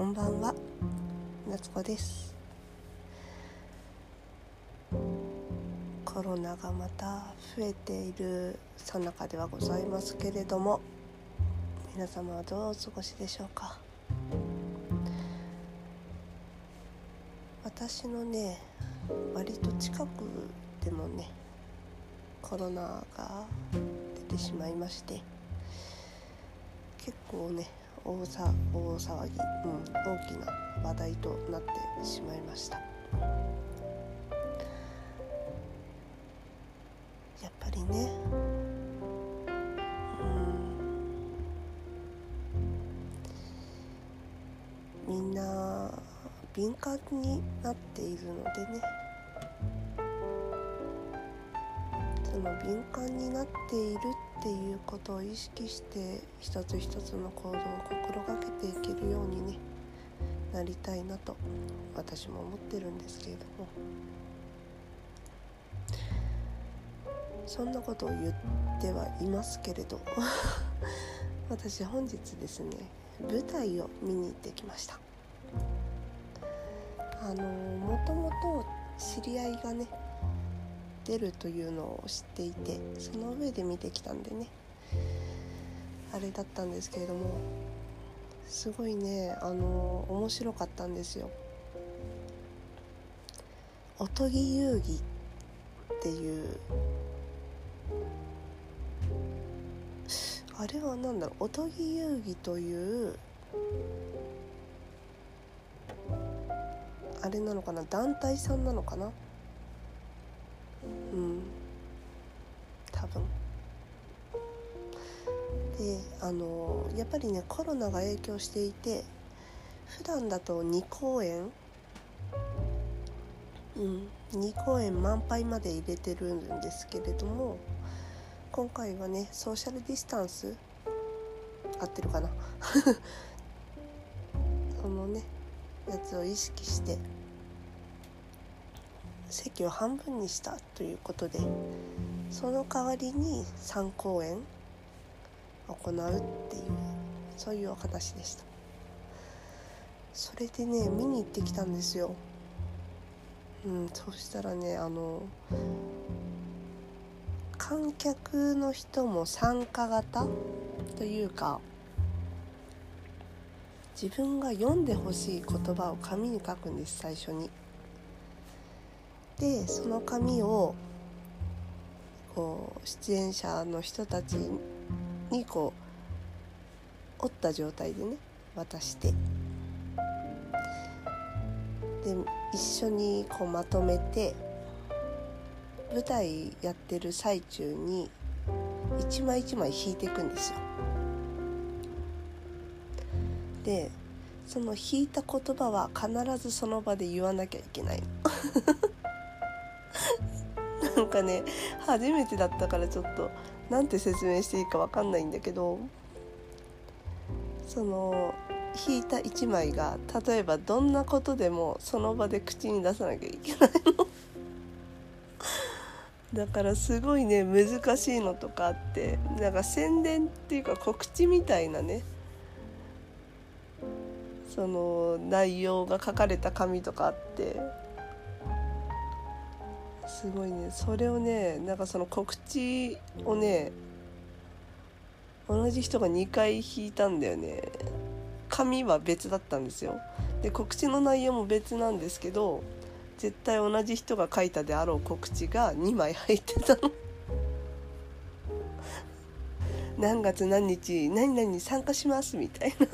こんばんは。夏子です。コロナがまた増えているさなかではございますけれども皆様はどうお過ごしでしょうか。私のね割と近くでもねコロナが出てしまいまして結構ね大騒ぎ、うん、大きな話題となってしまいました。やっぱりねうんみんな敏感になっているのでね。の敏感になっているっていうことを意識して一つ一つの行動を心がけていけるようにねなりたいなと私も思ってるんですけれども。そんなことを言ってはいますけれど 私本日ですね舞台を見に行ってきました。あのもともと知り合いがね出るというのを知っていてその上で見てきたんでねあれだったんですけれどもすごいねあの面白かったんですよ。おとぎ遊戯っていうあれは何だろうおとぎ遊戯というあれなのかな団体さんなのかな？であのやっぱりねコロナが影響していて普段だと2公演。うん2公演満杯まで入れてるんですけれども今回はねソーシャルディスタンス合ってるかな？そのねやつを意識して席を半分にしたということでその代わりに3公演。行うっていうそういうお話でした。それでね見に行ってきたんですよ。うんそしたらねあの観客の人も参加型？というか自分が読んでほしい言葉を紙に書くんです最初に。でその紙をこう出演者の人たちにこう折った状態でね渡してで一緒にこうまとめて舞台やってる最中に一枚一枚引いていくんですよ。でその引いた言葉は必ずその場で言わなきゃいけない なんかね初めてだったからちょっとなんて説明していいか分かんないんだけどその引いた1枚が例えばどんなことでもその場で口に出さなきゃいけないの。だからすごいね難しいのとかあってなんか宣伝っていうか告知みたいなねその内容が書かれた紙とかあってすごいね。それをねなんかその告知をね同じ人が2回引いたんだよね。紙は別だったんですよ。で告知の内容も別なんですけど絶対同じ人が書いたであろう告知が2枚入ってたの。何月何日何々に参加しますみたいな。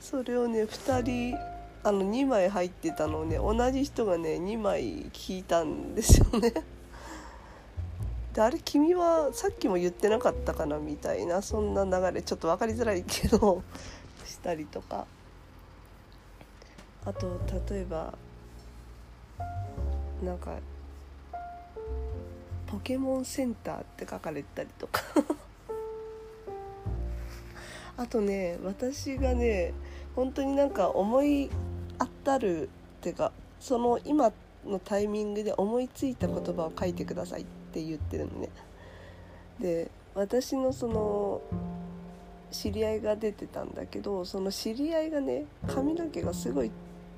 それをね2人あの2枚入ってたのをね同じ人がね2枚聞いたんですよね。であれ君はさっきも言ってなかったかなみたいなそんな流れちょっと分かりづらいけど したりとかあと例えばなんか「ポケモンセンター」って書かれたりとか あとね私がね本当になんか思い当たるっていうかその今のタイミングで思いついた言葉を書いてくださいって言ってるのね。で私のその知り合いが出てたんだけどその知り合いがね髪の毛がすごい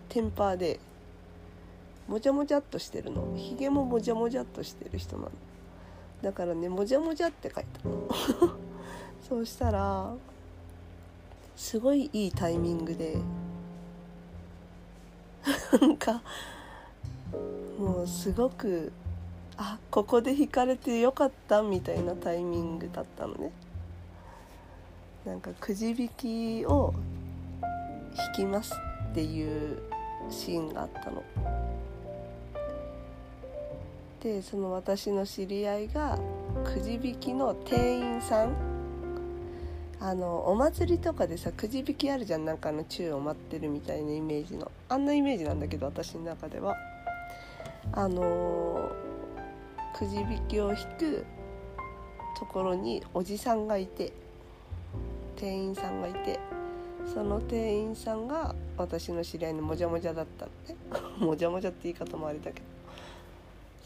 テンパーでもじゃもじゃっとしてるの。ひげももじゃもじゃっとしてる人なの。だからねもじゃもじゃって書いたの。そうしたらすごいいいタイミングでなんかもうすごくあここで引かれてよかったみたいなタイミングだったのねなんかくじ引きを引きますっていうシーンがあったの。でその私の知り合いがくじ引きの店員さんあのお祭りとかでさくじ引きあるじゃん。なんかあの宙を待ってるみたいなイメージの。あんなイメージなんだけど私の中では。あのくじ引きを引くところにおじさんがいて店員さんがいてその店員さんが私の知り合いのもじゃもじゃだったって もじゃもじゃって言い方もあれだけど。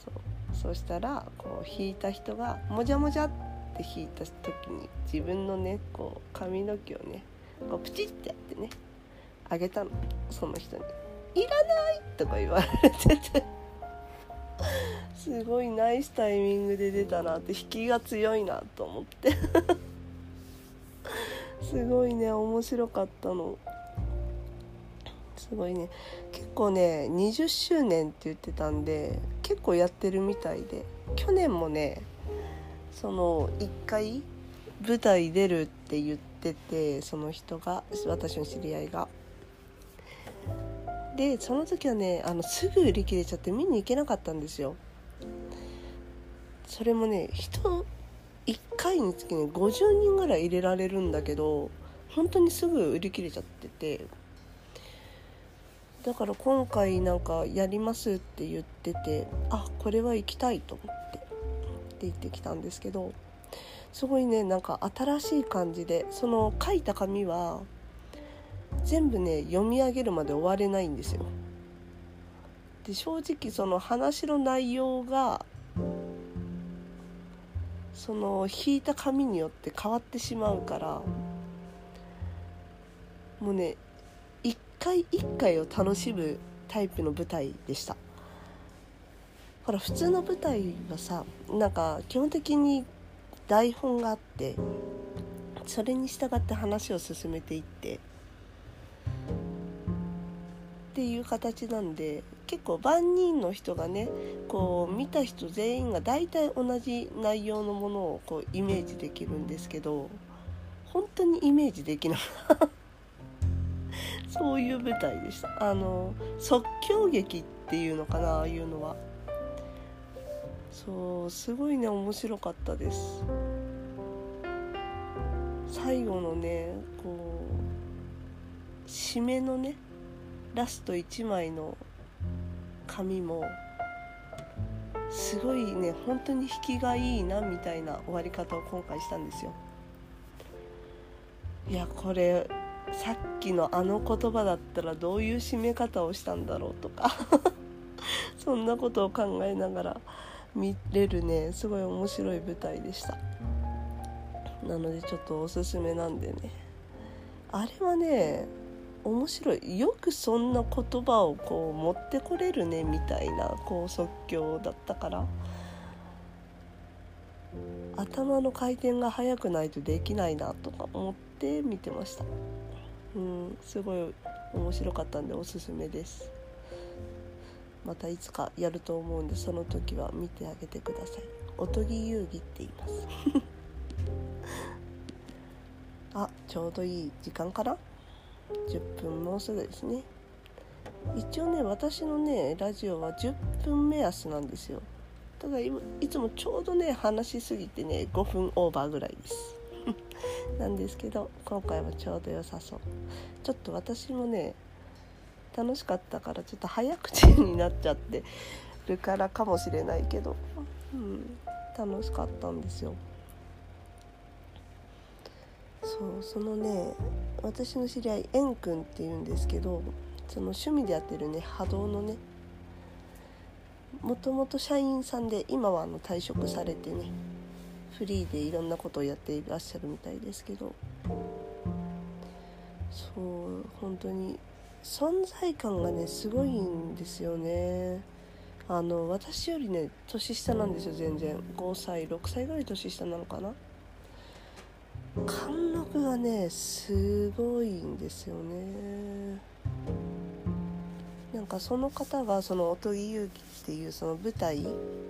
そうそしたらこう引いた人がもじゃもじゃって引いた時に自分のねこう髪の毛をねこうプチってやってねあげたの。その人に「いらない!」とか言われてて。すごいナイスタイミングで出たなって引きが強いなと思って。すごいね面白かったの。すごいね。結構ね20周年って言ってたんで結構やってるみたいで。去年もねその1回舞台出るって言っててその人が私の知り合いが。でその時はねあのすぐ売り切れちゃって見に行けなかったんですよ。それもね人1回につきね50人ぐらい入れられるんだけど本当にすぐ売り切れちゃっててだから今回なんかやりますって言っててあこれは行きたいと思ってって言ってきたんですけどすごいねなんか新しい感じでその書いた紙は全部ね読み上げるまで終われないんですよ。で正直その話の内容がその引いた紙によって変わってしまうからもうね一回一回を楽しむタイプの舞台でしたほら普通の舞台はさなんか基本的に台本があってそれに従って話を進めていってっていう形なんで結構万人の人がねこう見た人全員が大体同じ内容のものをこうイメージできるんですけど本当にイメージできない。そういう舞台でした。あの即興劇っていうのかなああいうのは。そうすごいね面白かったです。最後のねこう締めのねラスト1枚の紙もすごいね本当に引きがいいなみたいな終わり方を今回したんですよ。いやこれさっきのあの言葉だったらどういう締め方をしたんだろうとか。そんなことを考えながら見れるね。すごい面白い舞台でした。なのでちょっとおすすめなんでね。あれはね面白い。よくそんな言葉をこう持ってこれるねみたいなこう即興だったから。頭の回転が速くないとできないなとか思って見てました。うんすごい面白かったんでおすすめです。またいつかやると思うんでその時は見てあげてください。おとぎ遊戯って言います。あちょうどいい時間かな？10分もうすぐですね。一応ね私のねラジオは10分目安なんですよ。ただいつもちょうどね話しすぎてね5分オーバーぐらいです。なんですけど今回はちょうど良さそう。ちょっと私もね楽しかったからちょっと早口になっちゃってるからかもしれないけど、うん、楽しかったんですよ。そうそのね私の知り合い円くんっていうんですけどその趣味でやってるね波動のねもともと社員さんで今はあの退職されてねフリーでいろんなことをやっていらっしゃるみたいですけど。そう本当に存在感がねすごいんですよね。あの私よりね年下なんですよ全然。5歳6歳ぐらい年下なのかな。貫禄がねすごいんですよね。なんかその方がその「おとぎ遊戯」っていうその舞台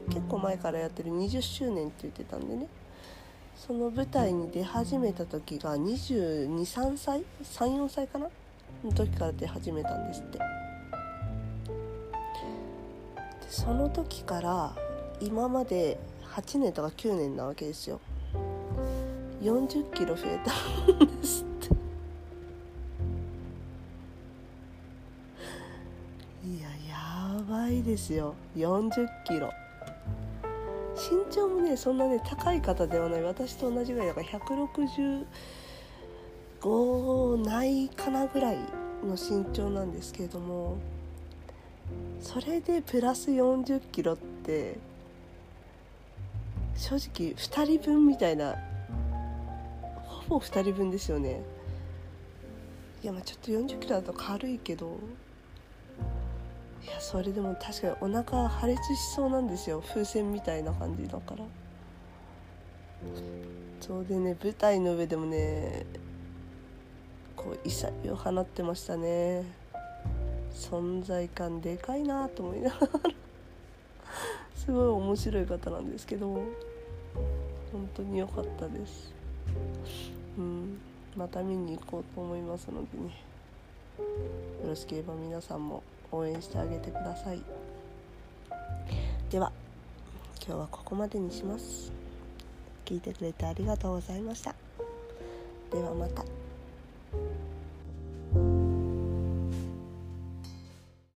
結構前からやってる20周年って言ってたんでね。その舞台に出始めた時が223歳34歳かな。の時から出始めたんですって。でその時から今まで8年とか9年なわけですよ。40キロ増えたんですって。いややばいですよ。40キロ。身長もねそんなね高い方ではない。私と同じぐらいだから160 5ないかなぐらいの身長なんですけれどもそれでプラス40キロって正直2人分みたいなほぼ2人分ですよね。いやまあちょっと40キロだと軽いけどいやそれでも確かにお腹破裂しそうなんですよ。風船みたいな感じだから。そうでね舞台の上でもねこう異彩を放ってましたね。存在感でかいなと思いながら。すごい面白い方なんですけど。本当に良かったです。うん。また見に行こうと思いますのでね。よろしければ皆さんも応援してあげてください。では今日はここまでにします。聞いてくれてありがとうございました。ではまた。